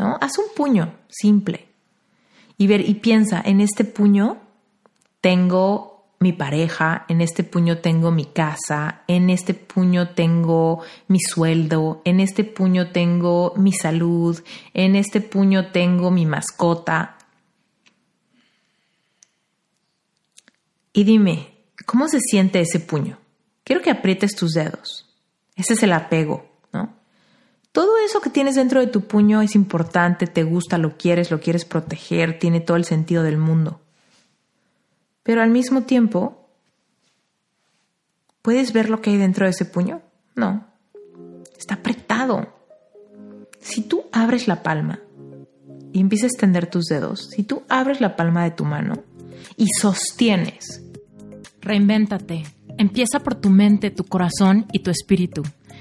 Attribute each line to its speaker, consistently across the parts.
Speaker 1: ¿no? Haz un puño simple y ver y piensa, en este puño tengo mi pareja, en este puño tengo mi casa, en este puño tengo mi sueldo, en este puño tengo mi salud, en este puño tengo mi mascota. Y dime, ¿cómo se siente ese puño? Quiero que aprietes tus dedos. Ese es el apego, ¿no? Todo eso que tienes dentro de tu puño es importante, te gusta, lo quieres, lo quieres proteger, tiene todo el sentido del mundo. Pero al mismo tiempo, ¿puedes ver lo que hay dentro de ese puño? No. Está apretado. Si tú abres la palma y empiezas a extender tus dedos, si tú abres la palma de tu mano y sostienes,
Speaker 2: reinvéntate. Empieza por tu mente, tu corazón y tu espíritu.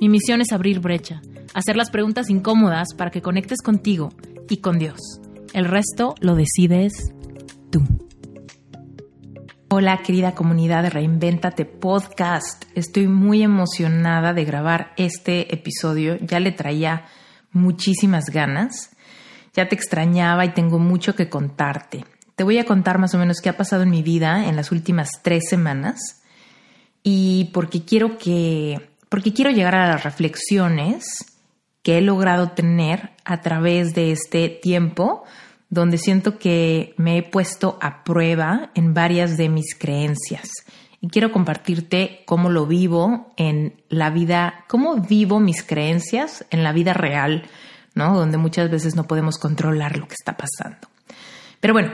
Speaker 2: Mi misión es abrir brecha, hacer las preguntas incómodas para que conectes contigo y con Dios. El resto lo decides tú.
Speaker 1: Hola querida comunidad de Reinventate Podcast. Estoy muy emocionada de grabar este episodio. Ya le traía muchísimas ganas. Ya te extrañaba y tengo mucho que contarte. Te voy a contar más o menos qué ha pasado en mi vida en las últimas tres semanas y porque quiero que porque quiero llegar a las reflexiones que he logrado tener a través de este tiempo donde siento que me he puesto a prueba en varias de mis creencias. Y quiero compartirte cómo lo vivo en la vida, cómo vivo mis creencias en la vida real, ¿no? Donde muchas veces no podemos controlar lo que está pasando. Pero bueno,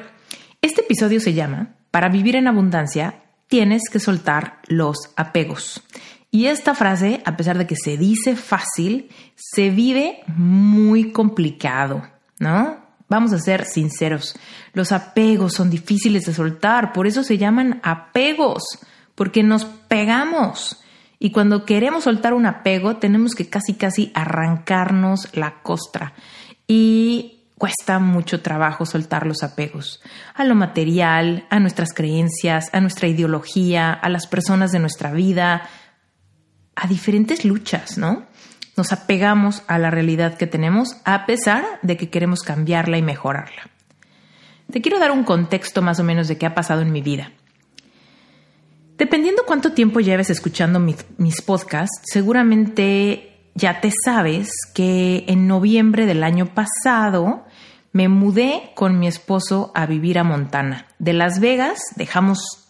Speaker 1: este episodio se llama Para vivir en abundancia, tienes que soltar los apegos. Y esta frase, a pesar de que se dice fácil, se vive muy complicado, ¿no? Vamos a ser sinceros, los apegos son difíciles de soltar, por eso se llaman apegos, porque nos pegamos. Y cuando queremos soltar un apego, tenemos que casi casi arrancarnos la costra. Y cuesta mucho trabajo soltar los apegos a lo material, a nuestras creencias, a nuestra ideología, a las personas de nuestra vida, a diferentes luchas, ¿no? Nos apegamos a la realidad que tenemos a pesar de que queremos cambiarla y mejorarla. Te quiero dar un contexto más o menos de qué ha pasado en mi vida. Dependiendo cuánto tiempo lleves escuchando mis, podcasts, seguramente ya te sabes que en noviembre del año pasado me mudé con mi esposo a vivir a Montana. De Las Vegas dejamos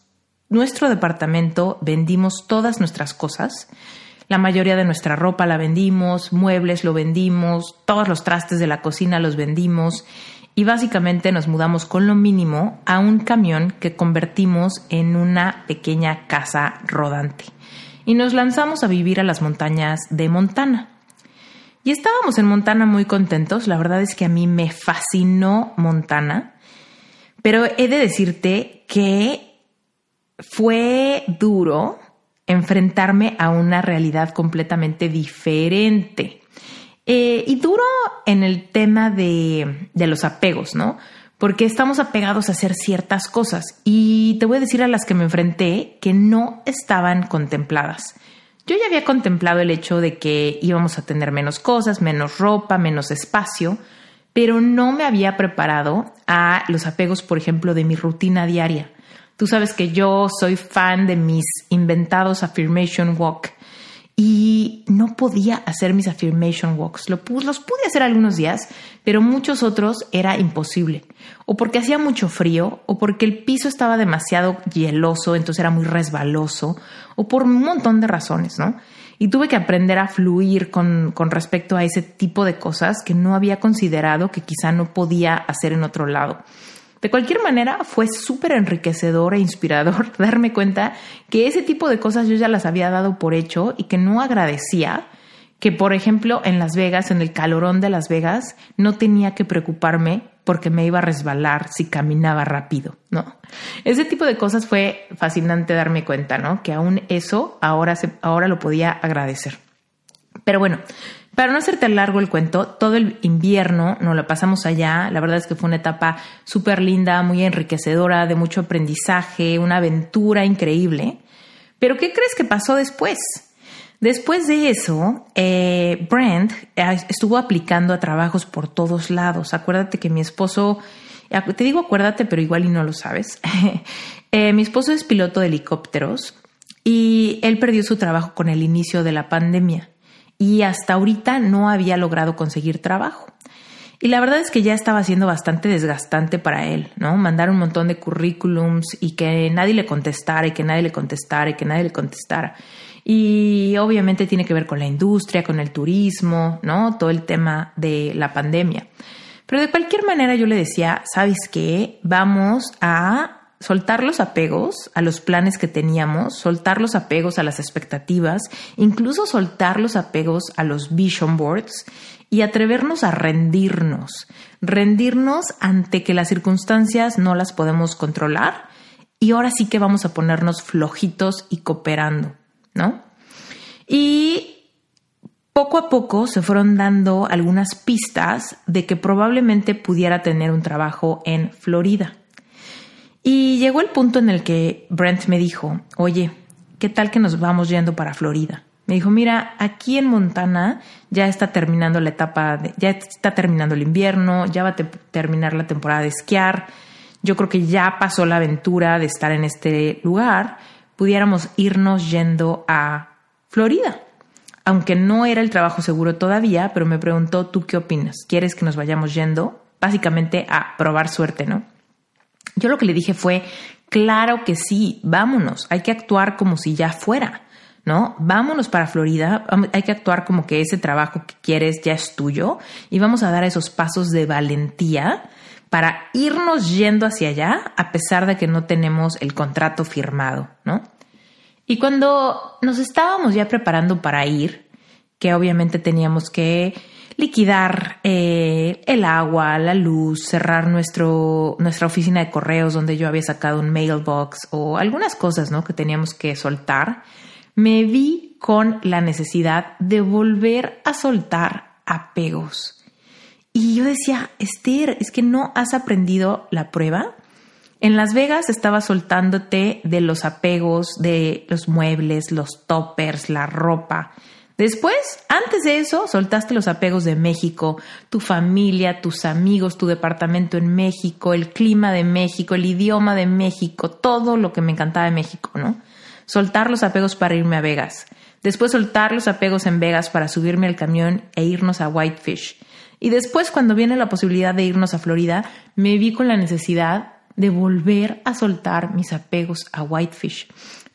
Speaker 1: nuestro departamento, vendimos todas nuestras cosas la mayoría de nuestra ropa la vendimos, muebles lo vendimos, todos los trastes de la cocina los vendimos y básicamente nos mudamos con lo mínimo a un camión que convertimos en una pequeña casa rodante. Y nos lanzamos a vivir a las montañas de Montana. Y estábamos en Montana muy contentos, la verdad es que a mí me fascinó Montana, pero he de decirte que fue duro enfrentarme a una realidad completamente diferente. Eh, y duro en el tema de, de los apegos, ¿no? Porque estamos apegados a hacer ciertas cosas y te voy a decir a las que me enfrenté que no estaban contempladas. Yo ya había contemplado el hecho de que íbamos a tener menos cosas, menos ropa, menos espacio, pero no me había preparado a los apegos, por ejemplo, de mi rutina diaria. Tú sabes que yo soy fan de mis inventados affirmation walk y no podía hacer mis affirmation walks. Los pude hacer algunos días, pero muchos otros era imposible. O porque hacía mucho frío, o porque el piso estaba demasiado hieloso, entonces era muy resbaloso, o por un montón de razones, ¿no? Y tuve que aprender a fluir con, con respecto a ese tipo de cosas que no había considerado que quizá no podía hacer en otro lado. De cualquier manera, fue súper enriquecedor e inspirador darme cuenta que ese tipo de cosas yo ya las había dado por hecho y que no agradecía que, por ejemplo, en Las Vegas, en el calorón de Las Vegas, no tenía que preocuparme porque me iba a resbalar si caminaba rápido, ¿no? Ese tipo de cosas fue fascinante darme cuenta, ¿no? Que aún eso ahora, ahora lo podía agradecer. Pero bueno, para no hacerte largo el cuento, todo el invierno nos lo pasamos allá. La verdad es que fue una etapa súper linda, muy enriquecedora, de mucho aprendizaje, una aventura increíble. Pero ¿qué crees que pasó después? Después de eso, eh, Brent eh, estuvo aplicando a trabajos por todos lados. Acuérdate que mi esposo, te digo acuérdate, pero igual y no lo sabes. Eh, mi esposo es piloto de helicópteros y él perdió su trabajo con el inicio de la pandemia y hasta ahorita no había logrado conseguir trabajo. Y la verdad es que ya estaba siendo bastante desgastante para él, ¿no? Mandar un montón de currículums y que nadie le contestara y que nadie le contestara y que nadie le contestara. Y obviamente tiene que ver con la industria, con el turismo, ¿no? Todo el tema de la pandemia. Pero de cualquier manera yo le decía, ¿sabes qué? Vamos a soltar los apegos a los planes que teníamos, soltar los apegos a las expectativas, incluso soltar los apegos a los vision boards y atrevernos a rendirnos, rendirnos ante que las circunstancias no las podemos controlar y ahora sí que vamos a ponernos flojitos y cooperando. ¿no? Y poco a poco se fueron dando algunas pistas de que probablemente pudiera tener un trabajo en Florida. Y llegó el punto en el que Brent me dijo, oye, ¿qué tal que nos vamos yendo para Florida? Me dijo, mira, aquí en Montana ya está terminando la etapa, ya está terminando el invierno, ya va a terminar la temporada de esquiar. Yo creo que ya pasó la aventura de estar en este lugar pudiéramos irnos yendo a Florida. Aunque no era el trabajo seguro todavía, pero me preguntó, ¿tú qué opinas? ¿Quieres que nos vayamos yendo? Básicamente a probar suerte, ¿no? Yo lo que le dije fue, claro que sí, vámonos, hay que actuar como si ya fuera, ¿no? Vámonos para Florida, hay que actuar como que ese trabajo que quieres ya es tuyo y vamos a dar esos pasos de valentía para irnos yendo hacia allá a pesar de que no tenemos el contrato firmado, ¿no? Y cuando nos estábamos ya preparando para ir, que obviamente teníamos que liquidar eh, el agua, la luz, cerrar nuestro, nuestra oficina de correos donde yo había sacado un mailbox o algunas cosas ¿no? que teníamos que soltar, me vi con la necesidad de volver a soltar apegos. Y yo decía, Esther, es que no has aprendido la prueba. En Las Vegas estaba soltándote de los apegos de los muebles, los toppers, la ropa. Después, antes de eso, soltaste los apegos de México, tu familia, tus amigos, tu departamento en México, el clima de México, el idioma de México, todo lo que me encantaba de México, ¿no? Soltar los apegos para irme a Vegas. Después soltar los apegos en Vegas para subirme al camión e irnos a Whitefish. Y después, cuando viene la posibilidad de irnos a Florida, me vi con la necesidad de volver a soltar mis apegos a Whitefish.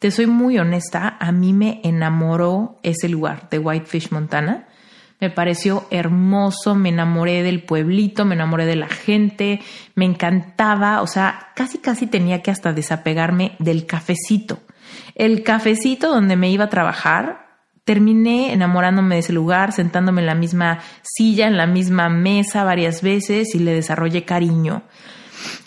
Speaker 1: Te soy muy honesta, a mí me enamoró ese lugar de Whitefish, Montana. Me pareció hermoso, me enamoré del pueblito, me enamoré de la gente, me encantaba, o sea, casi casi tenía que hasta desapegarme del cafecito. El cafecito donde me iba a trabajar Terminé enamorándome de ese lugar, sentándome en la misma silla, en la misma mesa varias veces y le desarrollé cariño.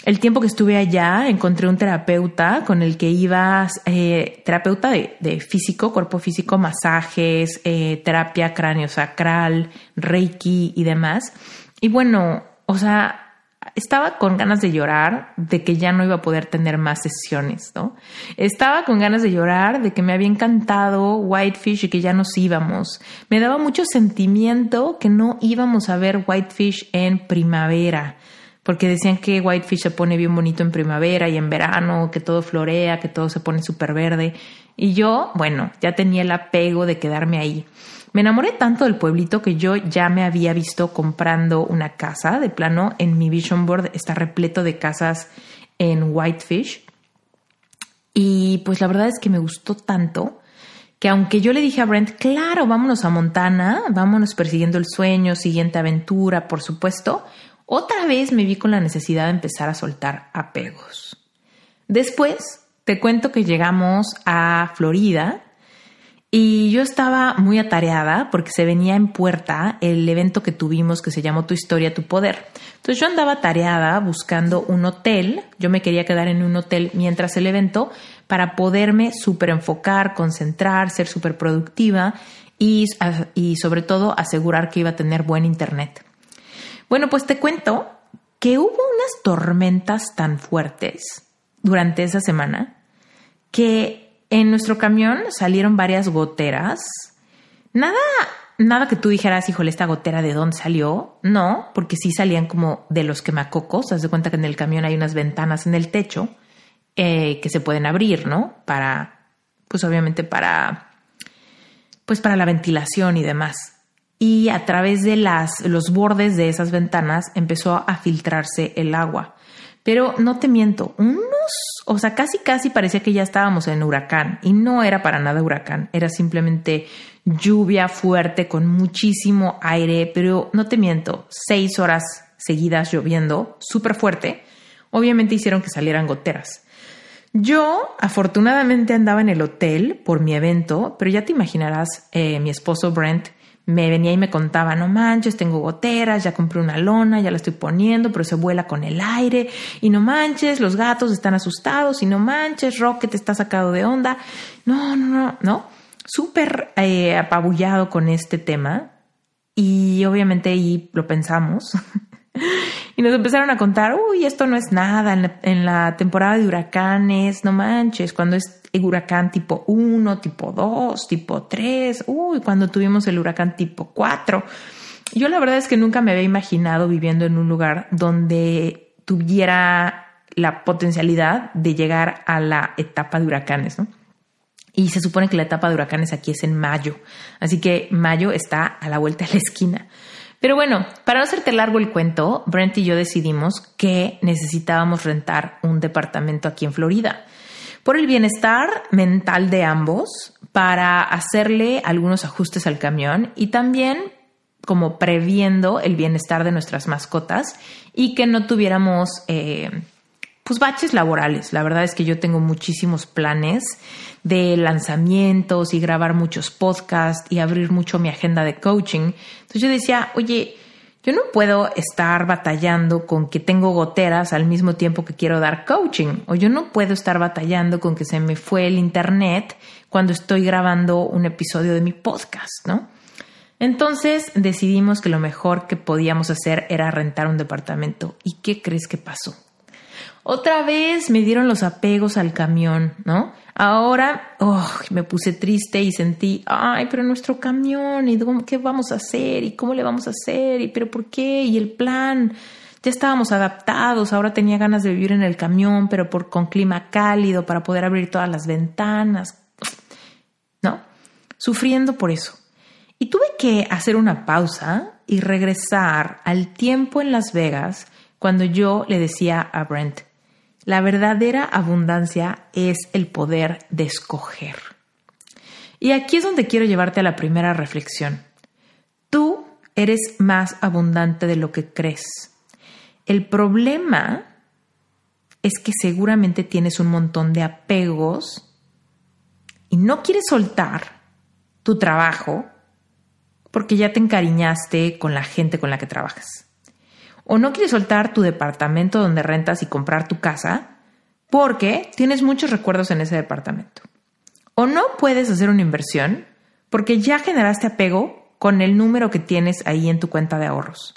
Speaker 1: El tiempo que estuve allá encontré un terapeuta con el que iba, eh, terapeuta de, físico, cuerpo físico, masajes, eh, terapia cráneo sacral, reiki y demás. Y bueno, o sea, estaba con ganas de llorar de que ya no iba a poder tener más sesiones, ¿no? Estaba con ganas de llorar de que me había encantado Whitefish y que ya nos íbamos. Me daba mucho sentimiento que no íbamos a ver Whitefish en primavera, porque decían que Whitefish se pone bien bonito en primavera y en verano, que todo florea, que todo se pone súper verde. Y yo, bueno, ya tenía el apego de quedarme ahí. Me enamoré tanto del pueblito que yo ya me había visto comprando una casa de plano en mi vision board. Está repleto de casas en Whitefish. Y pues la verdad es que me gustó tanto que aunque yo le dije a Brent, claro, vámonos a Montana, vámonos persiguiendo el sueño, siguiente aventura, por supuesto, otra vez me vi con la necesidad de empezar a soltar apegos. Después te cuento que llegamos a Florida Y yo estaba muy atareada porque se venía en puerta el evento que tuvimos que se llamó Tu historia, tu poder. Entonces yo andaba atareada buscando un hotel, yo me quería quedar en un hotel mientras el evento para poderme súper enfocar, concentrar, ser súper productiva y, y sobre todo asegurar que iba a tener buen internet. Bueno, pues te cuento que hubo unas tormentas tan fuertes durante esa semana que en nuestro camión salieron varias goteras. Nada, nada que tú dijeras, híjole, esta gotera de dónde salió. No, porque sí salían como de los quemacocos. Haz de cuenta que en el camión hay unas ventanas en el techo eh, que se pueden abrir, ¿no? Para, pues obviamente para, pues para la ventilación y demás. Y a través de las, los bordes de esas ventanas empezó a filtrarse el agua. Pero no te miento, unos, o sea, casi casi parecía que ya estábamos en huracán y no era para nada huracán, era simplemente lluvia fuerte con muchísimo aire, pero no te miento, seis horas seguidas lloviendo, súper fuerte, obviamente hicieron que salieran goteras. Yo afortunadamente andaba en el hotel por mi evento, pero ya te imaginarás, eh, mi esposo Brent me venía y me contaba, no manches, tengo goteras, ya compré una lona, ya la estoy poniendo, pero se vuela con el aire, y no manches, los gatos están asustados, y no manches, Rocket está sacado de onda. No, no, no, no. Súper eh, apabullado con este tema. Y obviamente ahí lo pensamos. y nos empezaron a contar, uy, esto no es nada en la, temporada de huracanes, no manches, cuando es huracán tipo 1, tipo 2, tipo 3, uy, cuando tuvimos el huracán tipo 4. Yo la verdad es que nunca me había imaginado viviendo en un lugar donde tuviera la potencialidad de llegar a la etapa de huracanes, ¿no? Y se supone que la etapa de huracanes aquí es en mayo, así que mayo está a la vuelta de la esquina. Pero bueno, para no hacerte largo el cuento, Brent y yo decidimos que necesitábamos rentar un departamento aquí en Florida por el bienestar mental de ambos, para hacerle algunos ajustes al camión y también como previendo el bienestar de nuestras mascotas y que no tuviéramos eh, pues baches laborales. La verdad es que yo tengo muchísimos planes de lanzamientos y grabar muchos podcasts y abrir mucho mi agenda de coaching. Entonces yo decía, oye, yo no puedo estar batallando con que tengo goteras al mismo tiempo que quiero dar coaching, o yo no puedo estar batallando con que se me fue el internet cuando estoy grabando un episodio de mi podcast, ¿no? Entonces decidimos que lo mejor que podíamos hacer era rentar un departamento. ¿Y qué crees que pasó? Otra vez me dieron los apegos al camión, ¿no? Ahora oh, me puse triste y sentí, ay, pero nuestro camión, ¿y qué vamos a hacer? ¿Y cómo le vamos a hacer? ¿Y pero por qué? ¿Y el plan? Ya estábamos adaptados, ahora tenía ganas de vivir en el camión, pero con clima cálido para poder abrir todas las ventanas, ¿no? Sufriendo por eso. Y tuve que hacer una pausa y regresar al tiempo en Las Vegas cuando yo le decía a Brent, la verdadera abundancia es el poder de escoger. Y aquí es donde quiero llevarte a la primera reflexión. Tú eres más abundante de lo que crees. El problema es que seguramente tienes un montón de apegos y no quieres soltar tu trabajo porque ya te encariñaste con la gente con la que trabajas o no quieres soltar tu departamento donde rentas y comprar tu casa porque tienes muchos recuerdos en ese departamento. O no puedes hacer una inversión porque ya generaste apego con el número que tienes ahí en tu cuenta de ahorros.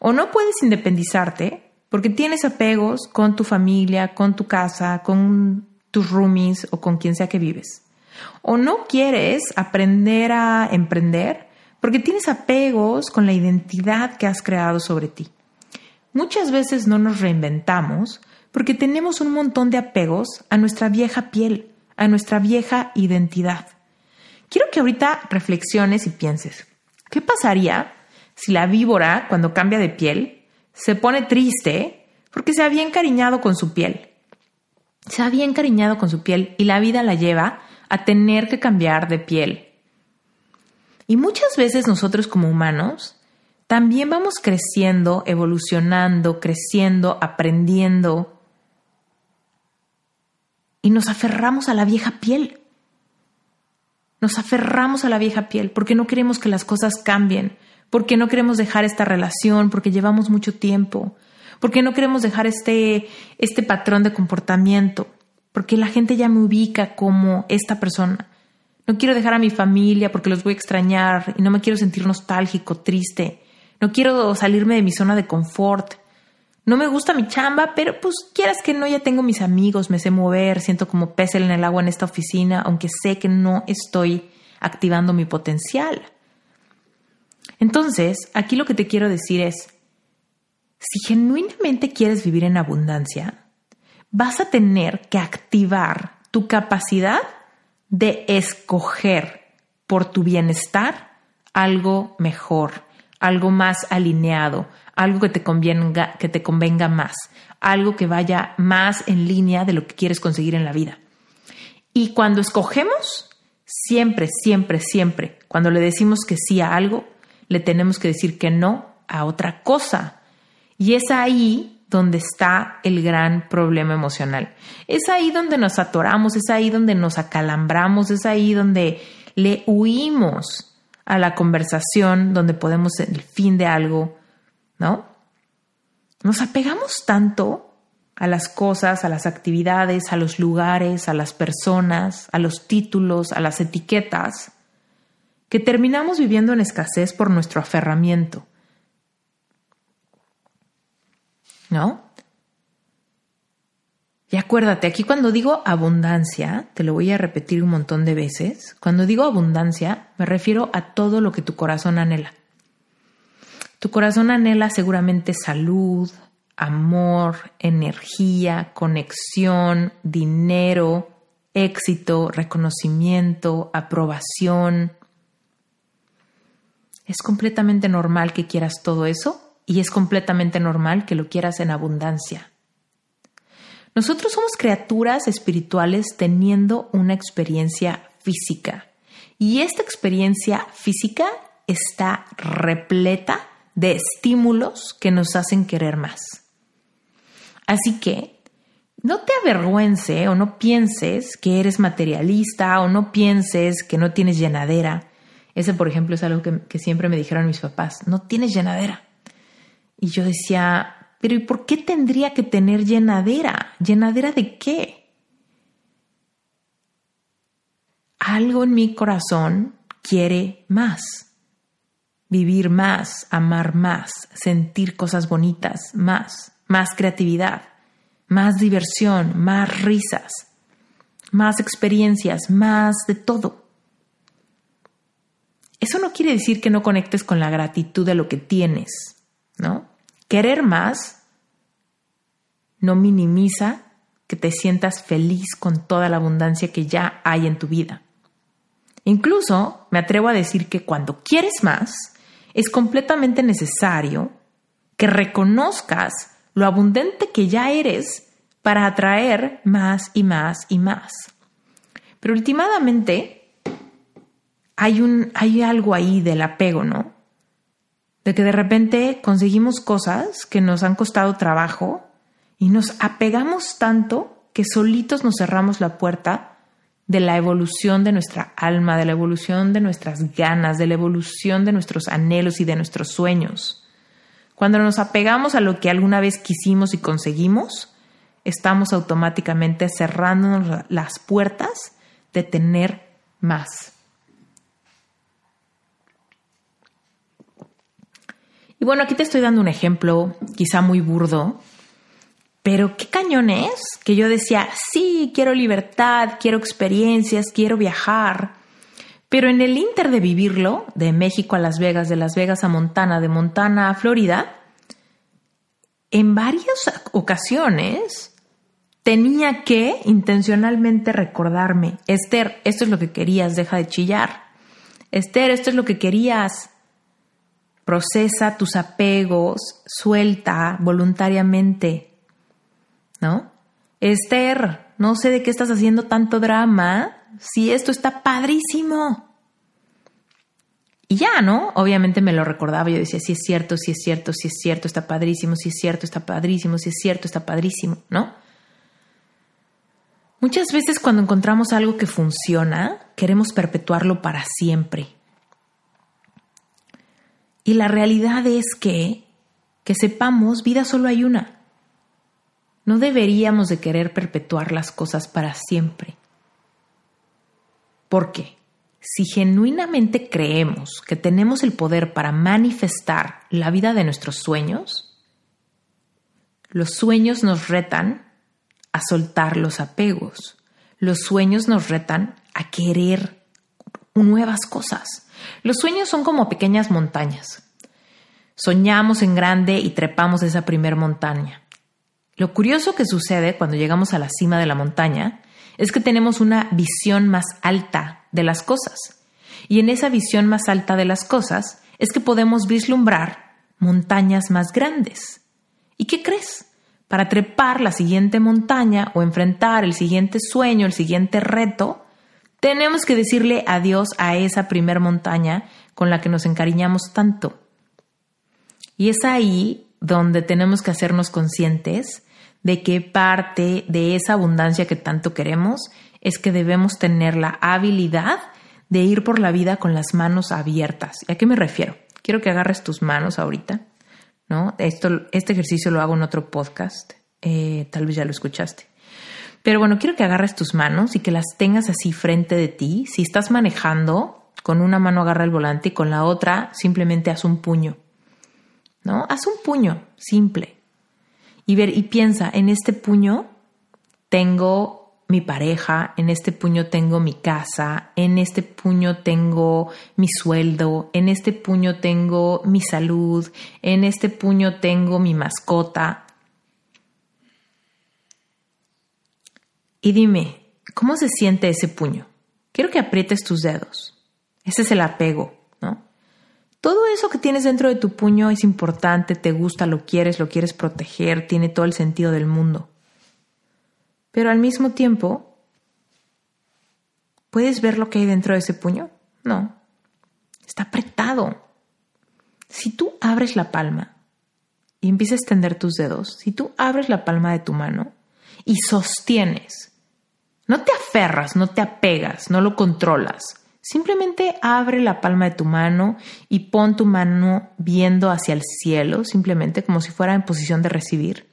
Speaker 1: O no puedes independizarte porque tienes apegos con tu familia, con tu casa, con tus roomies o con quien sea que vives. O no quieres aprender a emprender porque tienes apegos con la identidad que has creado sobre ti. Muchas veces no nos reinventamos porque tenemos un montón de apegos a nuestra vieja piel, a nuestra vieja identidad. Quiero que ahorita reflexiones y pienses, ¿qué pasaría si la víbora, cuando cambia de piel, se pone triste porque se había encariñado con su piel? Se había encariñado con su piel y la vida la lleva a tener que cambiar de piel. Y muchas veces nosotros como humanos también vamos creciendo, evolucionando, creciendo, aprendiendo. Y nos aferramos a la vieja piel. Nos aferramos a la vieja piel porque no queremos que las cosas cambien, porque no queremos dejar esta relación, porque llevamos mucho tiempo, porque no queremos dejar este, este patrón de comportamiento, porque la gente ya me ubica como esta persona. No quiero dejar a mi familia porque los voy a extrañar y no me quiero sentir nostálgico, triste. No quiero salirme de mi zona de confort. No me gusta mi chamba, pero pues quieras que no, ya tengo mis amigos, me sé mover, siento como pez en el agua en esta oficina, aunque sé que no estoy activando mi potencial. Entonces, aquí lo que te quiero decir es, si genuinamente quieres vivir en abundancia, vas a tener que activar tu capacidad de escoger por tu bienestar algo mejor, algo más alineado, algo que te convenga, que te convenga más, algo que vaya más en línea de lo que quieres conseguir en la vida. Y cuando escogemos, siempre, siempre, siempre, cuando le decimos que sí a algo, le tenemos que decir que no a otra cosa. Y es ahí donde está el gran problema emocional. Es ahí donde nos atoramos, es ahí donde nos acalambramos, es ahí donde le huimos a la conversación, donde podemos el fin de algo, ¿no? Nos apegamos tanto a las cosas, a las actividades, a los lugares, a las personas, a los títulos, a las etiquetas, que terminamos viviendo en escasez por nuestro aferramiento ¿no? Y acuérdate, aquí cuando digo abundancia, te lo voy a repetir un montón de veces, cuando digo abundancia me refiero a todo lo que tu corazón anhela. Tu corazón anhela seguramente salud, amor, energía, conexión, dinero, éxito, reconocimiento, aprobación. Es completamente normal que quieras todo eso y es completamente normal que lo quieras en abundancia. Nosotros somos criaturas espirituales teniendo una experiencia física y esta experiencia física está repleta de estímulos que nos hacen querer más. Así que no te avergüence o no pienses que eres materialista o no pienses que no tienes llenadera. Ese, por ejemplo, es algo que, que siempre me dijeron mis papás, no tienes llenadera. Y yo decía, pero ¿y por qué tendría que tener llenadera? ¿Llenadera de qué? Algo en mi corazón quiere más, vivir más, amar más, sentir cosas bonitas, más, más creatividad, más diversión, más risas, más experiencias, más de todo. Eso no quiere decir que no conectes con la gratitud de lo que tienes ¿no? Querer más no minimiza que te sientas feliz con toda la abundancia que ya hay en tu vida. Incluso me atrevo a decir que cuando quieres más, es completamente necesario que reconozcas lo abundante que ya eres para atraer más y más y más. Pero últimamente hay, un, hay algo ahí del apego, ¿no? De que de repente conseguimos cosas que nos han costado trabajo y nos apegamos tanto que solitos nos cerramos la puerta de la evolución de nuestra alma, de la evolución de nuestras ganas, de la evolución de nuestros anhelos y de nuestros sueños. Cuando nos apegamos a lo que alguna vez quisimos y conseguimos, estamos automáticamente cerrándonos las puertas de tener más. Bueno, aquí te estoy dando un ejemplo, quizá muy burdo, pero qué cañón es que yo decía, sí, quiero libertad, quiero experiencias, quiero viajar. Pero en el inter de vivirlo, de México a Las Vegas, de Las Vegas a Montana, de Montana a Florida, en varias ocasiones tenía que intencionalmente recordarme, Esther, esto es lo que querías, deja de chillar. Esther, esto es lo que querías, procesa tus apegos, suelta voluntariamente, ¿no? Esther, no sé de qué estás haciendo tanto drama, si esto está padrísimo. Y ya, ¿no? Obviamente me lo recordaba, yo decía, sí es cierto, sí es cierto, sí es cierto, está padrísimo, sí es cierto, está padrísimo, sí es cierto, está padrísimo, ¿no? Muchas veces cuando encontramos algo que funciona, queremos perpetuarlo para siempre. Y la realidad es que, que sepamos, vida solo hay una. No deberíamos de querer perpetuar las cosas para siempre. Porque si genuinamente creemos que tenemos el poder para manifestar la vida de nuestros sueños, los sueños nos retan a soltar los apegos. Los sueños nos retan a querer nuevas cosas. Los sueños son como pequeñas montañas. Soñamos en grande y trepamos esa primer montaña. Lo curioso que sucede cuando llegamos a la cima de la montaña es que tenemos una visión más alta de las cosas. Y en esa visión más alta de las cosas es que podemos vislumbrar montañas más grandes. ¿Y qué crees? Para trepar la siguiente montaña o enfrentar el siguiente sueño, el siguiente reto, tenemos que decirle adiós a esa primer montaña con la que nos encariñamos tanto. Y es ahí donde tenemos que hacernos conscientes de que parte de esa abundancia que tanto queremos es que debemos tener la habilidad de ir por la vida con las manos abiertas. ¿Y a qué me refiero? Quiero que agarres tus manos ahorita ¿no? Esto, este ejercicio lo hago en otro podcast, eh, tal vez ya lo escuchaste. Pero bueno, quiero que agarres tus manos y que las tengas así frente de ti. Si estás manejando, con una mano agarra el volante y con la otra simplemente haz un puño. ¿No? Haz un puño simple. Y ver y piensa, en este puño tengo mi pareja, en este puño tengo mi casa, en este puño tengo mi sueldo, en este puño tengo mi salud, en este puño tengo mi mascota. Y dime, ¿cómo se siente ese puño? Quiero que aprietes tus dedos. Ese es el apego, ¿no? Todo eso que tienes dentro de tu puño es importante, te gusta, lo quieres, lo quieres proteger, tiene todo el sentido del mundo. Pero al mismo tiempo, ¿puedes ver lo que hay dentro de ese puño? No. Está apretado. Si tú abres la palma y empiezas a extender tus dedos, si tú abres la palma de tu mano y sostienes, no te aferras, no te apegas, no lo controlas. Simplemente abre la palma de tu mano y pon tu mano viendo hacia el cielo, simplemente como si fuera en posición de recibir.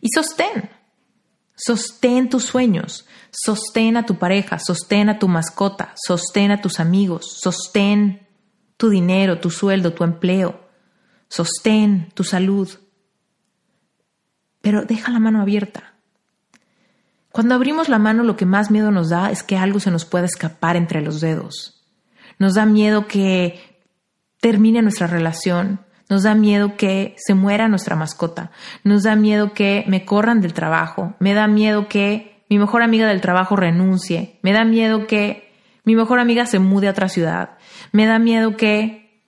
Speaker 1: Y sostén. Sostén tus sueños, sostén a tu pareja, sostén a tu mascota, sostén a tus amigos, sostén tu dinero, tu sueldo, tu empleo, sostén tu salud. Pero deja la mano abierta. Cuando abrimos la mano lo que más miedo nos da es que algo se nos pueda escapar entre los dedos. Nos da miedo que termine nuestra relación, nos da miedo que se muera nuestra mascota. Nos da miedo que me corran del trabajo. Me da miedo que mi mejor amiga del trabajo renuncie. Me da miedo que mi mejor amiga se mude a otra ciudad. Me da miedo que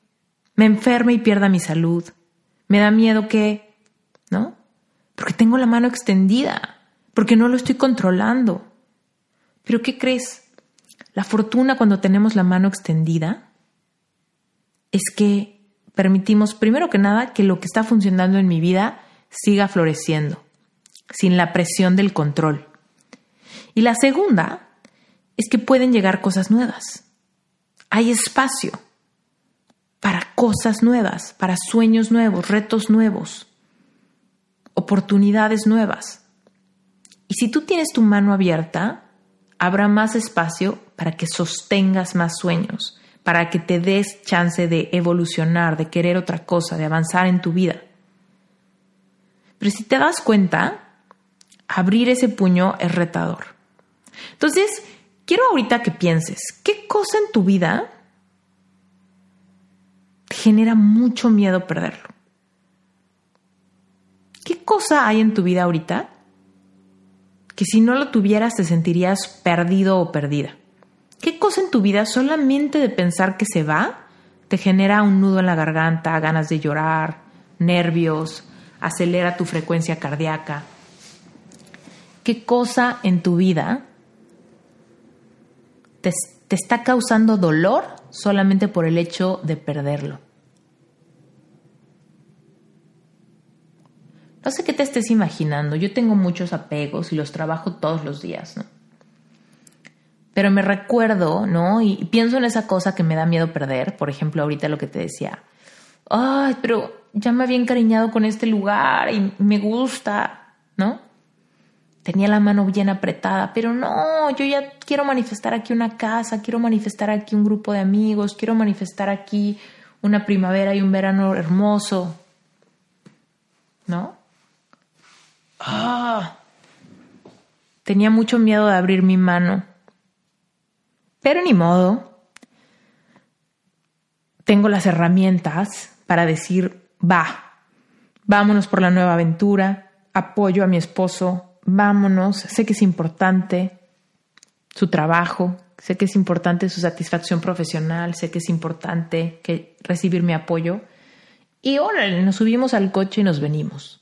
Speaker 1: me enferme y pierda mi salud. Me da miedo que... ¿No? Porque tengo la mano extendida. Porque no lo estoy controlando. Pero ¿qué crees? La fortuna cuando tenemos la mano extendida es que permitimos, primero que nada, que lo que está funcionando en mi vida siga floreciendo, sin la presión del control. Y la segunda es que pueden llegar cosas nuevas. Hay espacio para cosas nuevas, para sueños nuevos, retos nuevos, oportunidades nuevas. Y si tú tienes tu mano abierta, habrá más espacio para que sostengas más sueños, para que te des chance de evolucionar, de querer otra cosa, de avanzar en tu vida. Pero si te das cuenta, abrir ese puño es retador. Entonces, quiero ahorita que pienses, ¿qué cosa en tu vida te genera mucho miedo perderlo? ¿Qué cosa hay en tu vida ahorita que si no lo tuvieras te sentirías perdido o perdida? ¿Qué cosa en tu vida solamente de pensar que se va te genera un nudo en la garganta, ganas de llorar, nervios, acelera tu frecuencia cardíaca? ¿Qué cosa en tu vida te, te está causando dolor solamente por el hecho de perderlo? Sé qué te estés imaginando, yo tengo muchos apegos y los trabajo todos los días, ¿no? Pero me recuerdo, ¿no? Y pienso en esa cosa que me da miedo perder, por ejemplo, ahorita lo que te decía. Ay, pero ya me había encariñado con este lugar y me gusta, ¿no? Tenía la mano bien apretada, pero no, yo ya quiero manifestar aquí una casa, quiero manifestar aquí un grupo de amigos, quiero manifestar aquí una primavera y un verano hermoso, ¿no? Ah, tenía mucho miedo de abrir mi mano, pero ni modo. Tengo las herramientas para decir, va, vámonos por la nueva aventura, apoyo a mi esposo, vámonos, sé que es importante su trabajo, sé que es importante su satisfacción profesional, sé que es importante que recibir mi apoyo. Y órale, nos subimos al coche y nos venimos.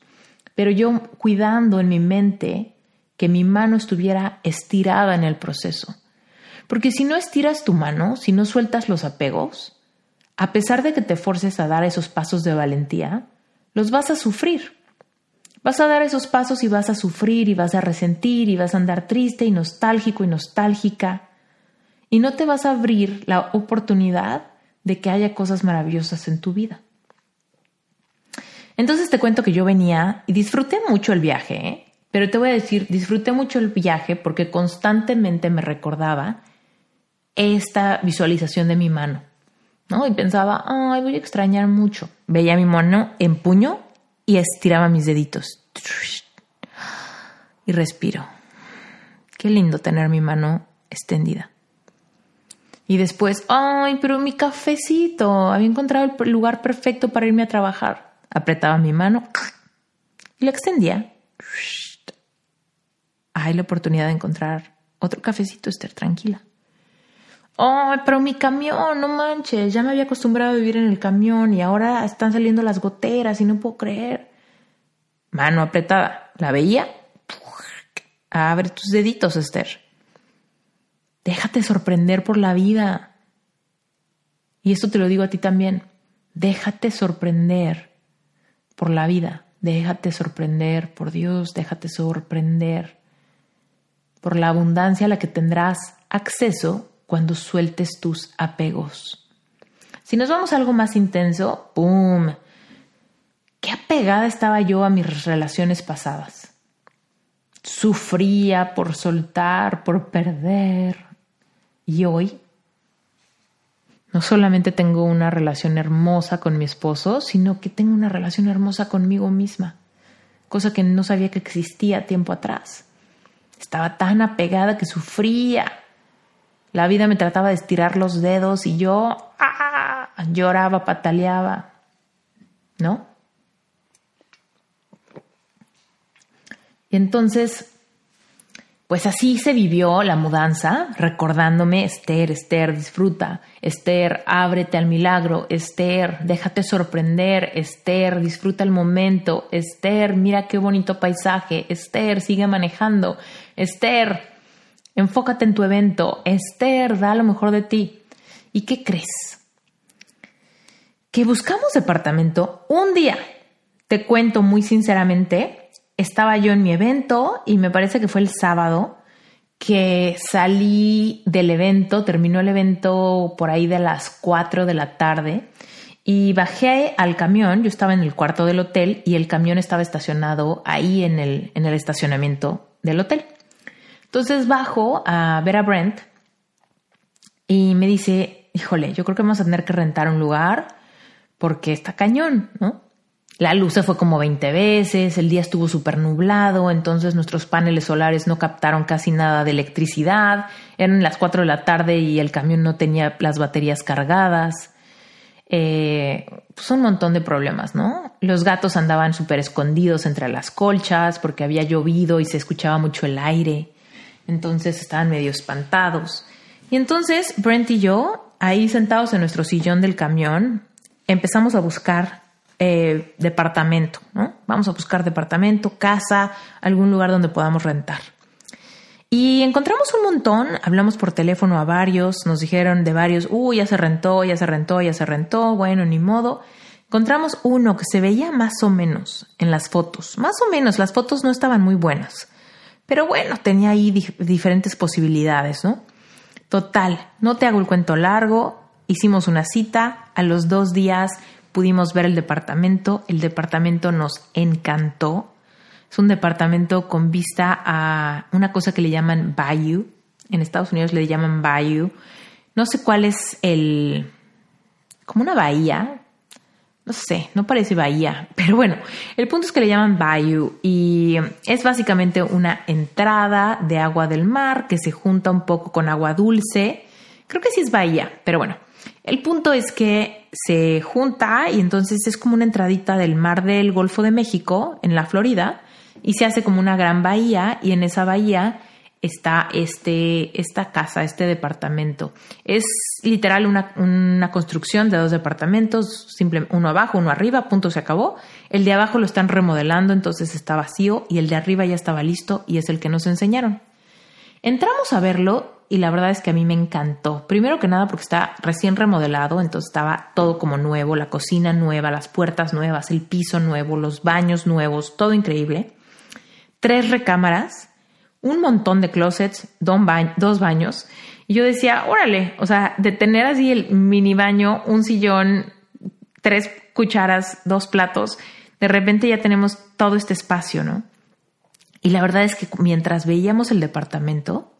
Speaker 1: Pero yo cuidando en mi mente que mi mano estuviera estirada en el proceso. Porque si no estiras tu mano, si no sueltas los apegos, a pesar de que te forces a dar esos pasos de valentía, los vas a sufrir. Vas a dar esos pasos y vas a sufrir y vas a resentir y vas a andar triste y nostálgico y nostálgica. Y no te vas a abrir la oportunidad de que haya cosas maravillosas en tu vida. Entonces te cuento que yo venía y disfruté mucho el viaje, ¿eh? pero te voy a decir, disfruté mucho el viaje porque constantemente me recordaba esta visualización de mi mano, ¿no? Y pensaba, ay, voy a extrañar mucho. Veía mi mano en puño y estiraba mis deditos. Y respiro. Qué lindo tener mi mano extendida. Y después, ay, pero mi cafecito. Había encontrado el lugar perfecto para irme a trabajar. Apretaba mi mano y la extendía. Hay la oportunidad de encontrar otro cafecito, estar tranquila. Ay, pero mi camión, no manches, ya me había acostumbrado a vivir en el camión y ahora están saliendo las goteras y no puedo creer. Mano apretada, ¿la veía? Abre tus deditos, Esther. Déjate sorprender por la vida. Y esto te lo digo a ti también. Déjate sorprender por la vida. Déjate sorprender por Dios. Déjate sorprender por la abundancia a la que tendrás acceso cuando sueltes tus apegos. Si nos vamos a algo más intenso, ¡pum! Qué apegada estaba yo a mis relaciones pasadas. Sufría por soltar, por perder. Y hoy no solamente tengo una relación hermosa con mi esposo, sino que tengo una relación hermosa conmigo misma, cosa que no sabía que existía tiempo atrás. Estaba tan apegada que sufría la vida me trataba de estirar los dedos y yo ¡ah! lloraba, pataleaba, ¿no? Y entonces, pues así se vivió la mudanza, recordándome, Esther, Esther, disfruta, Esther, ábrete al milagro, Esther, déjate sorprender, Esther, disfruta el momento, Esther, mira qué bonito paisaje, Esther, sigue manejando, Esther, Enfócate en tu evento. Esther, da lo mejor de ti. ¿Y qué crees? Que buscamos departamento un día. Te cuento muy sinceramente, estaba yo en mi evento y me parece que fue el sábado que salí del evento, terminó el evento por ahí de las 4 de la tarde y bajé al camión, yo estaba en el cuarto del hotel y el camión estaba estacionado ahí en el, en el estacionamiento del hotel. Entonces bajo a ver a Brent y me dice, híjole, yo creo que vamos a tener que rentar un lugar porque está cañón, ¿no? La luz se fue como 20 veces, el día estuvo súper nublado, entonces nuestros paneles solares no captaron casi nada de electricidad, eran las 4 de la tarde y el camión no tenía las baterías cargadas. Eh, pues un montón de problemas, ¿no? Los gatos andaban súper escondidos entre las colchas porque había llovido y se escuchaba mucho el aire entonces estaban medio espantados. Y entonces Brent y yo, ahí sentados en nuestro sillón del camión, empezamos a buscar eh, departamento, ¿no? Vamos a buscar departamento, casa, algún lugar donde podamos rentar. Y encontramos un montón, hablamos por teléfono a varios, nos dijeron de varios, uy, ya se rentó, ya se rentó, ya se rentó, bueno, ni modo. Encontramos uno que se veía más o menos en las fotos. Más o menos, las fotos no estaban muy buenas. Pero bueno, tenía ahí diferentes posibilidades, ¿no? Total, no te hago el cuento largo. Hicimos una cita. A los dos días pudimos ver el departamento. El departamento nos encantó. Es un departamento con vista a una cosa que le llaman bayou. En Estados Unidos le llaman bayou. No sé cuál es el... como una bahía. No sé, no parece bahía. Pero bueno, el punto es que le llaman bayou y es básicamente una entrada de agua del mar que se junta un poco con agua dulce. Creo que sí es bahía, pero bueno. El punto es que se junta y entonces es como una entradita del mar del Golfo de México en la Florida y se hace como una gran bahía y en esa bahía está este, esta casa, este departamento. Es literal una, una construcción de dos departamentos, simple, uno abajo, uno arriba, punto, se acabó. El de abajo lo están remodelando, entonces está vacío y el de arriba ya estaba listo y es el que nos enseñaron. Entramos a verlo y la verdad es que a mí me encantó. Primero que nada porque está recién remodelado, entonces estaba todo como nuevo, la cocina nueva, las puertas nuevas, el piso nuevo, los baños nuevos, todo increíble tres recámaras, un montón de closets, dos baños. Y yo decía, órale, o sea, de tener así el mini baño, un sillón, tres cucharas, dos platos, de repente ya tenemos todo este espacio, ¿no? Y la verdad es que mientras veíamos el departamento,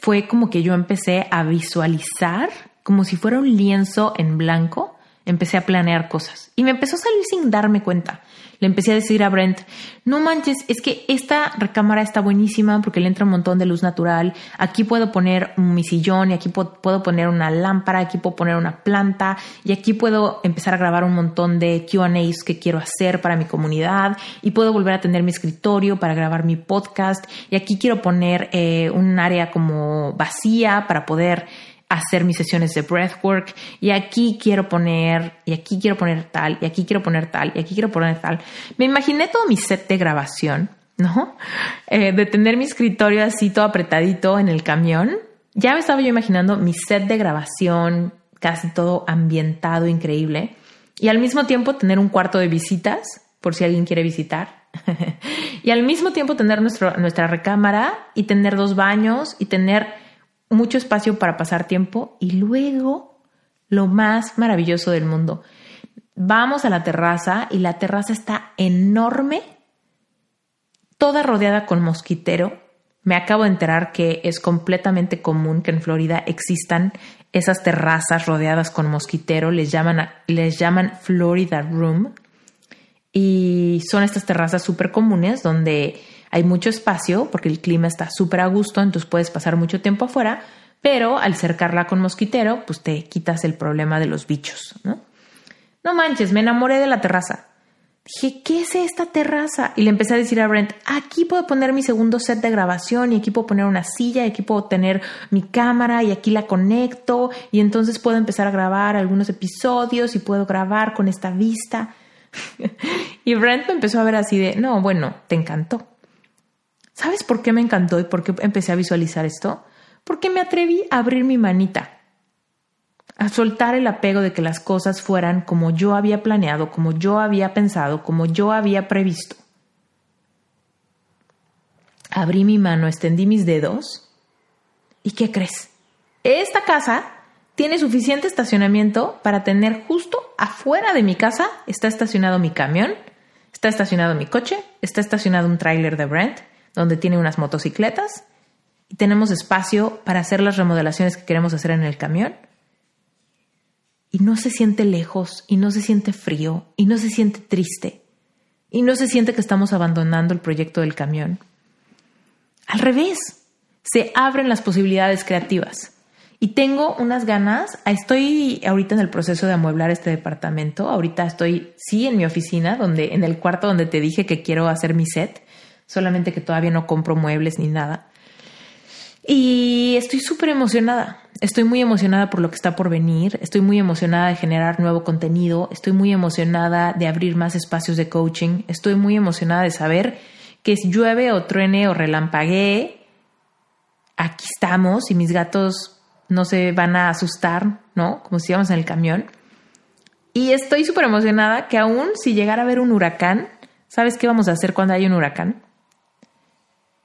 Speaker 1: fue como que yo empecé a visualizar como si fuera un lienzo en blanco, empecé a planear cosas y me empezó a salir sin darme cuenta le empecé a decir a Brent, no manches, es que esta recámara está buenísima porque le entra un montón de luz natural. Aquí puedo poner mi sillón y aquí puedo poner una lámpara, aquí puedo poner una planta y aquí puedo empezar a grabar un montón de QAs que quiero hacer para mi comunidad y puedo volver a tener mi escritorio para grabar mi podcast y aquí quiero poner eh, un área como vacía para poder hacer mis sesiones de breathwork y aquí quiero poner, y aquí quiero poner tal, y aquí quiero poner tal, y aquí quiero poner tal. Me imaginé todo mi set de grabación, ¿no? Eh, de tener mi escritorio así todo apretadito en el camión. Ya me estaba yo imaginando mi set de grabación, casi todo ambientado, increíble. Y al mismo tiempo tener un cuarto de visitas, por si alguien quiere visitar. y al mismo tiempo tener nuestro, nuestra recámara y tener dos baños y tener mucho espacio para pasar tiempo y luego lo más maravilloso del mundo. Vamos a la terraza y la terraza está enorme, toda rodeada con mosquitero. Me acabo de enterar que es completamente común que en Florida existan esas terrazas rodeadas con mosquitero, les llaman, les llaman Florida Room. Y son estas terrazas súper comunes donde hay mucho espacio porque el clima está súper a gusto, entonces puedes pasar mucho tiempo afuera, pero al cercarla con mosquitero, pues te quitas el problema de los bichos, ¿no? No manches, me enamoré de la terraza. Dije, ¿qué es esta terraza? Y le empecé a decir a Brent, aquí puedo poner mi segundo set de grabación y aquí puedo poner una silla y aquí puedo tener mi cámara y aquí la conecto y entonces puedo empezar a grabar algunos episodios y puedo grabar con esta vista. y Brent me empezó a ver así de, no, bueno, te encantó. ¿Sabes por qué me encantó y por qué empecé a visualizar esto? Porque me atreví a abrir mi manita, a soltar el apego de que las cosas fueran como yo había planeado, como yo había pensado, como yo había previsto. Abrí mi mano, extendí mis dedos y ¿qué crees? Esta casa tiene suficiente estacionamiento para tener justo afuera de mi casa está estacionado mi camión, está estacionado mi coche, está estacionado un tráiler de Brent, donde tiene unas motocicletas y tenemos espacio para hacer las remodelaciones que queremos hacer en el camión. Y no se siente lejos, y no se siente frío, y no se siente triste, y no se siente que estamos abandonando el proyecto del camión. Al revés, se abren las posibilidades creativas. Y tengo unas ganas, estoy ahorita en el proceso de amueblar este departamento, ahorita estoy, sí, en mi oficina, donde, en el cuarto donde te dije que quiero hacer mi set, solamente que todavía no compro muebles ni nada. Y estoy súper emocionada. Estoy muy emocionada por lo que está por venir. Estoy muy emocionada de generar nuevo contenido. Estoy muy emocionada de abrir más espacios de coaching. Estoy muy emocionada de saber que si llueve o truene o relampaguee, aquí estamos y mis gatos no se van a asustar, ¿no? Como si íbamos en el camión. Y estoy súper emocionada que aún si llegara a haber un huracán, ¿sabes qué vamos a hacer cuando hay un huracán?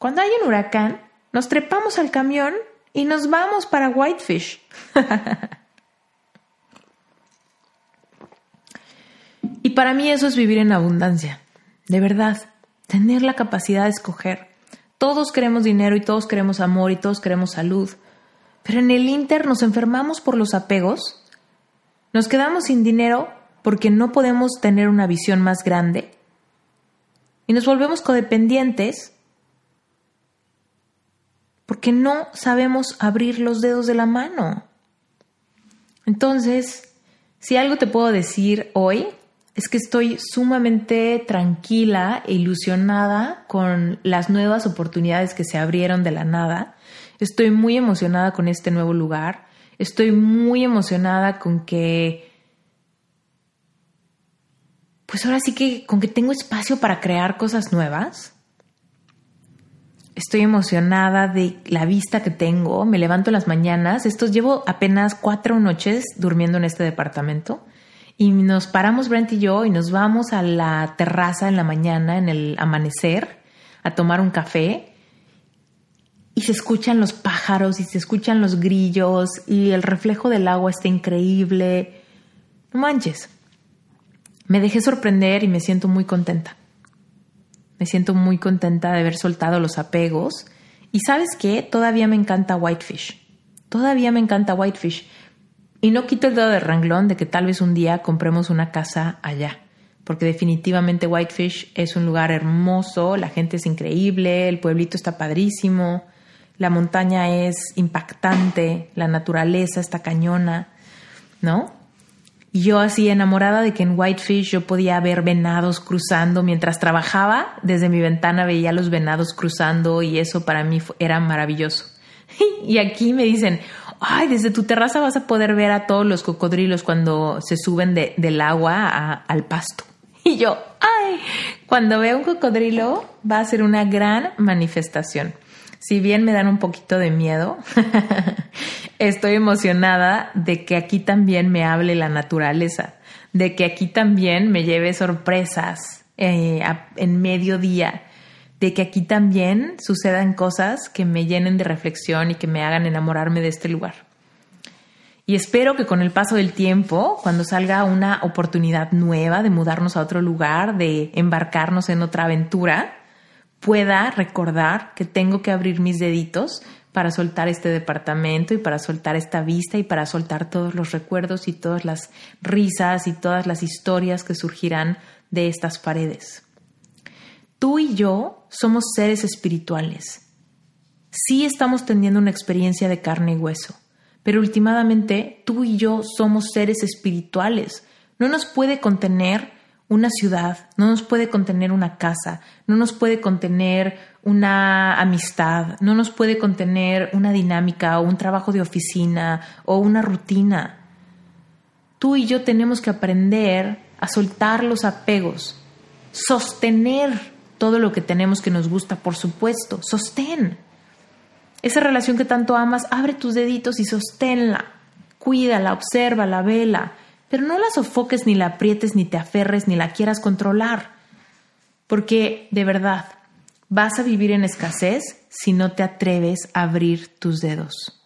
Speaker 1: Cuando hay un huracán, nos trepamos al camión y nos vamos para Whitefish. y para mí eso es vivir en abundancia, de verdad, tener la capacidad de escoger. Todos queremos dinero y todos queremos amor y todos queremos salud, pero en el Inter nos enfermamos por los apegos, nos quedamos sin dinero porque no podemos tener una visión más grande y nos volvemos codependientes porque no sabemos abrir los dedos de la mano. Entonces, si algo te puedo decir hoy, es que estoy sumamente tranquila e ilusionada con las nuevas oportunidades que se abrieron de la nada. Estoy muy emocionada con este nuevo lugar. Estoy muy emocionada con que pues ahora sí que con que tengo espacio para crear cosas nuevas. Estoy emocionada de la vista que tengo. Me levanto en las mañanas. Estos llevo apenas cuatro noches durmiendo en este departamento. Y nos paramos Brent y yo y nos vamos a la terraza en la mañana, en el amanecer, a tomar un café. Y se escuchan los pájaros y se escuchan los grillos y el reflejo del agua está increíble. No manches. Me dejé sorprender y me siento muy contenta. Me siento muy contenta de haber soltado los apegos. Y sabes qué? Todavía me encanta Whitefish. Todavía me encanta Whitefish. Y no quito el dedo de ranglón de que tal vez un día compremos una casa allá. Porque definitivamente Whitefish es un lugar hermoso, la gente es increíble, el pueblito está padrísimo, la montaña es impactante, la naturaleza está cañona, ¿no? Yo así enamorada de que en Whitefish yo podía ver venados cruzando mientras trabajaba, desde mi ventana veía los venados cruzando y eso para mí era maravilloso. Y aquí me dicen, ay, desde tu terraza vas a poder ver a todos los cocodrilos cuando se suben del agua al pasto. Y yo, ay, cuando veo un cocodrilo va a ser una gran manifestación. Si bien me dan un poquito de miedo, estoy emocionada de que aquí también me hable la naturaleza, de que aquí también me lleve sorpresas eh, en mediodía, de que aquí también sucedan cosas que me llenen de reflexión y que me hagan enamorarme de este lugar. Y espero que con el paso del tiempo, cuando salga una oportunidad nueva de mudarnos a otro lugar, de embarcarnos en otra aventura, pueda recordar que tengo que abrir mis deditos para soltar este departamento y para soltar esta vista y para soltar todos los recuerdos y todas las risas y todas las historias que surgirán de estas paredes. Tú y yo somos seres espirituales. Sí estamos teniendo una experiencia de carne y hueso, pero últimamente tú y yo somos seres espirituales. No nos puede contener una ciudad, no nos puede contener una casa, no nos puede contener una amistad, no nos puede contener una dinámica o un trabajo de oficina o una rutina. Tú y yo tenemos que aprender a soltar los apegos, sostener todo lo que tenemos que nos gusta, por supuesto, sostén. Esa relación que tanto amas, abre tus deditos y sosténla, cuídala, la vela, pero no la sofoques ni la aprietes ni te aferres ni la quieras controlar, porque de verdad vas a vivir en escasez si no te atreves a abrir tus dedos.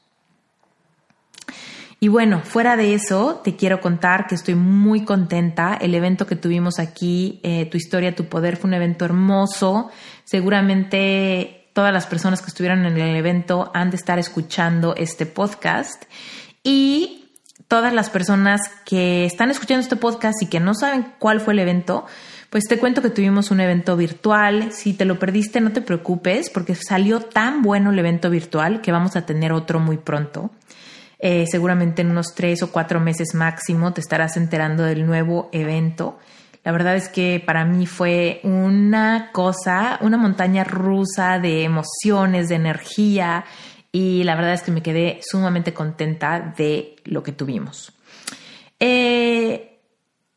Speaker 1: Y bueno, fuera de eso, te quiero contar que estoy muy contenta. El evento que tuvimos aquí, eh, Tu historia, tu poder, fue un evento hermoso. Seguramente todas las personas que estuvieron en el evento han de estar escuchando este podcast. Y todas las personas que están escuchando este podcast y que no saben cuál fue el evento, pues te cuento que tuvimos un evento virtual. Si te lo perdiste, no te preocupes, porque salió tan bueno el evento virtual que vamos a tener otro muy pronto. Eh, seguramente en unos tres o cuatro meses máximo te estarás enterando del nuevo evento. La verdad es que para mí fue una cosa, una montaña rusa de emociones, de energía y la verdad es que me quedé sumamente contenta de lo que tuvimos. Eh,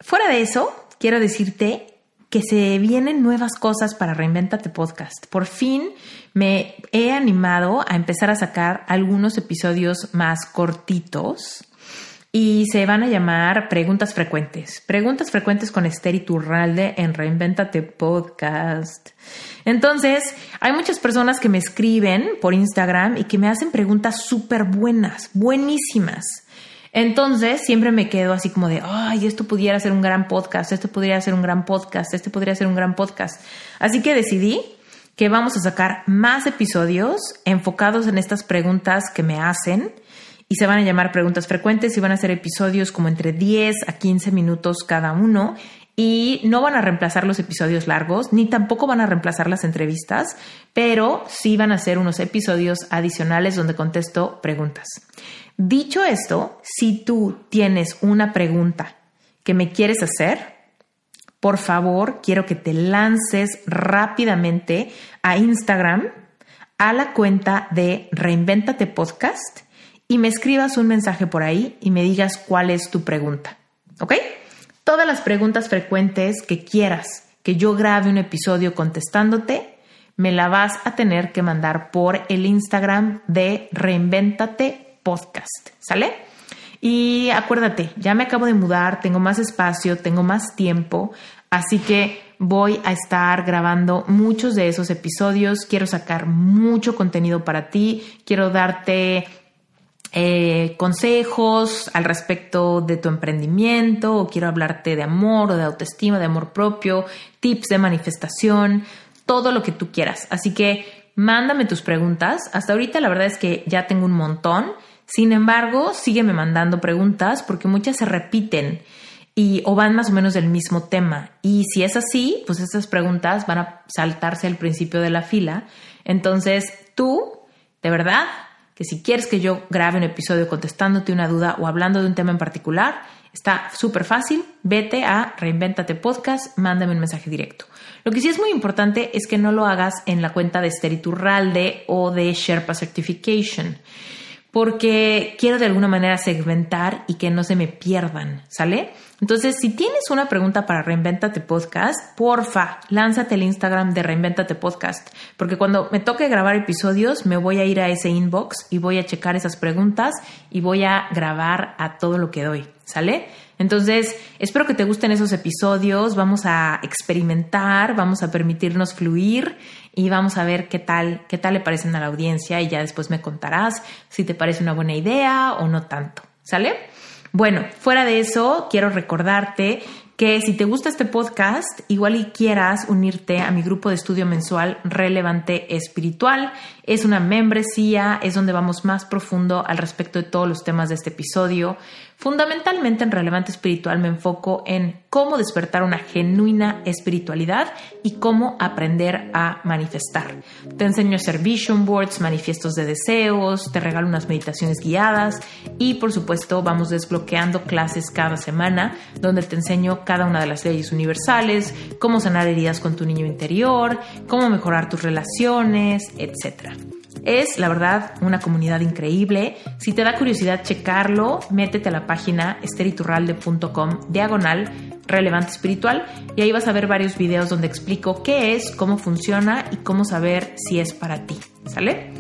Speaker 1: fuera de eso, quiero decirte que se vienen nuevas cosas para Reinventate Podcast. Por fin me he animado a empezar a sacar algunos episodios más cortitos. y se van a llamar Preguntas Frecuentes. Preguntas Frecuentes con Esther Iturralde en Reinventate Podcast. Entonces, hay muchas personas que me escriben por Instagram y que me hacen preguntas súper buenas, buenísimas. Entonces, siempre me quedo así como de, ay, esto pudiera ser un gran podcast, esto podría ser un gran podcast, este podría ser un gran podcast. Así que decidí que vamos a sacar más episodios enfocados en estas preguntas que me hacen y se van a llamar preguntas frecuentes y van a ser episodios como entre 10 a 15 minutos cada uno y no van a reemplazar los episodios largos ni tampoco van a reemplazar las entrevistas, pero sí van a ser unos episodios adicionales donde contesto preguntas. Dicho esto, si tú tienes una pregunta que me quieres hacer, por favor, quiero que te lances rápidamente a Instagram, a la cuenta de Reinventate Podcast y me escribas un mensaje por ahí y me digas cuál es tu pregunta. ¿Ok? Todas las preguntas frecuentes que quieras que yo grabe un episodio contestándote, me la vas a tener que mandar por el Instagram de Reinventate podcast, ¿sale? Y acuérdate, ya me acabo de mudar, tengo más espacio, tengo más tiempo, así que voy a estar grabando muchos de esos episodios, quiero sacar mucho contenido para ti, quiero darte eh, consejos al respecto de tu emprendimiento, o quiero hablarte de amor o de autoestima, de amor propio, tips de manifestación, todo lo que tú quieras. Así que mándame tus preguntas. Hasta ahorita la verdad es que ya tengo un montón. Sin embargo, sígueme mandando preguntas porque muchas se repiten y o van más o menos del mismo tema. Y si es así, pues estas preguntas van a saltarse al principio de la fila. Entonces, tú, de verdad, que si quieres que yo grabe un episodio contestándote una duda o hablando de un tema en particular, está súper fácil. Vete a Reinventate Podcast, mándame un mensaje directo. Lo que sí es muy importante es que no lo hagas en la cuenta de Esteriturralde o de Sherpa Certification porque quiero de alguna manera segmentar y que no se me pierdan, ¿sale? Entonces, si tienes una pregunta para Reinventate Podcast, porfa, lánzate el Instagram de Reinventate Podcast, porque cuando me toque grabar episodios, me voy a ir a ese inbox y voy a checar esas preguntas y voy a grabar a todo lo que doy, ¿sale? Entonces, espero que te gusten esos episodios, vamos a experimentar, vamos a permitirnos fluir y vamos a ver qué tal, qué tal le parecen a la audiencia y ya después me contarás si te parece una buena idea o no tanto. ¿Sale? Bueno, fuera de eso, quiero recordarte que si te gusta este podcast, igual y quieras unirte a mi grupo de estudio mensual Relevante Espiritual. Es una membresía, es donde vamos más profundo al respecto de todos los temas de este episodio. Fundamentalmente en Relevante Espiritual me enfoco en cómo despertar una genuina espiritualidad y cómo aprender a manifestar. Te enseño a hacer vision boards, manifiestos de deseos, te regalo unas meditaciones guiadas y por supuesto vamos desbloqueando clases cada semana donde te enseño cada una de las leyes universales, cómo sanar heridas con tu niño interior, cómo mejorar tus relaciones, etc. Es, la verdad, una comunidad increíble. Si te da curiosidad checarlo, métete a la página esteriturralde.com diagonal relevante espiritual y ahí vas a ver varios videos donde explico qué es, cómo funciona y cómo saber si es para ti. ¿Sale?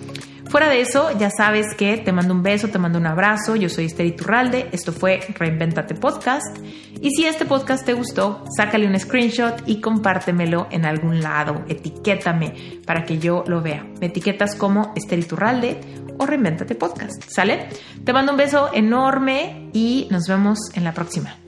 Speaker 1: Fuera de eso, ya sabes que te mando un beso, te mando un abrazo. Yo soy Esther Iturralde. Esto fue Reinventate Podcast. Y si este podcast te gustó, sácale un screenshot y compártemelo en algún lado. Etiquétame para que yo lo vea. Me etiquetas como Esther Iturralde o Reinventate Podcast. ¿Sale? Te mando un beso enorme y nos vemos en la próxima.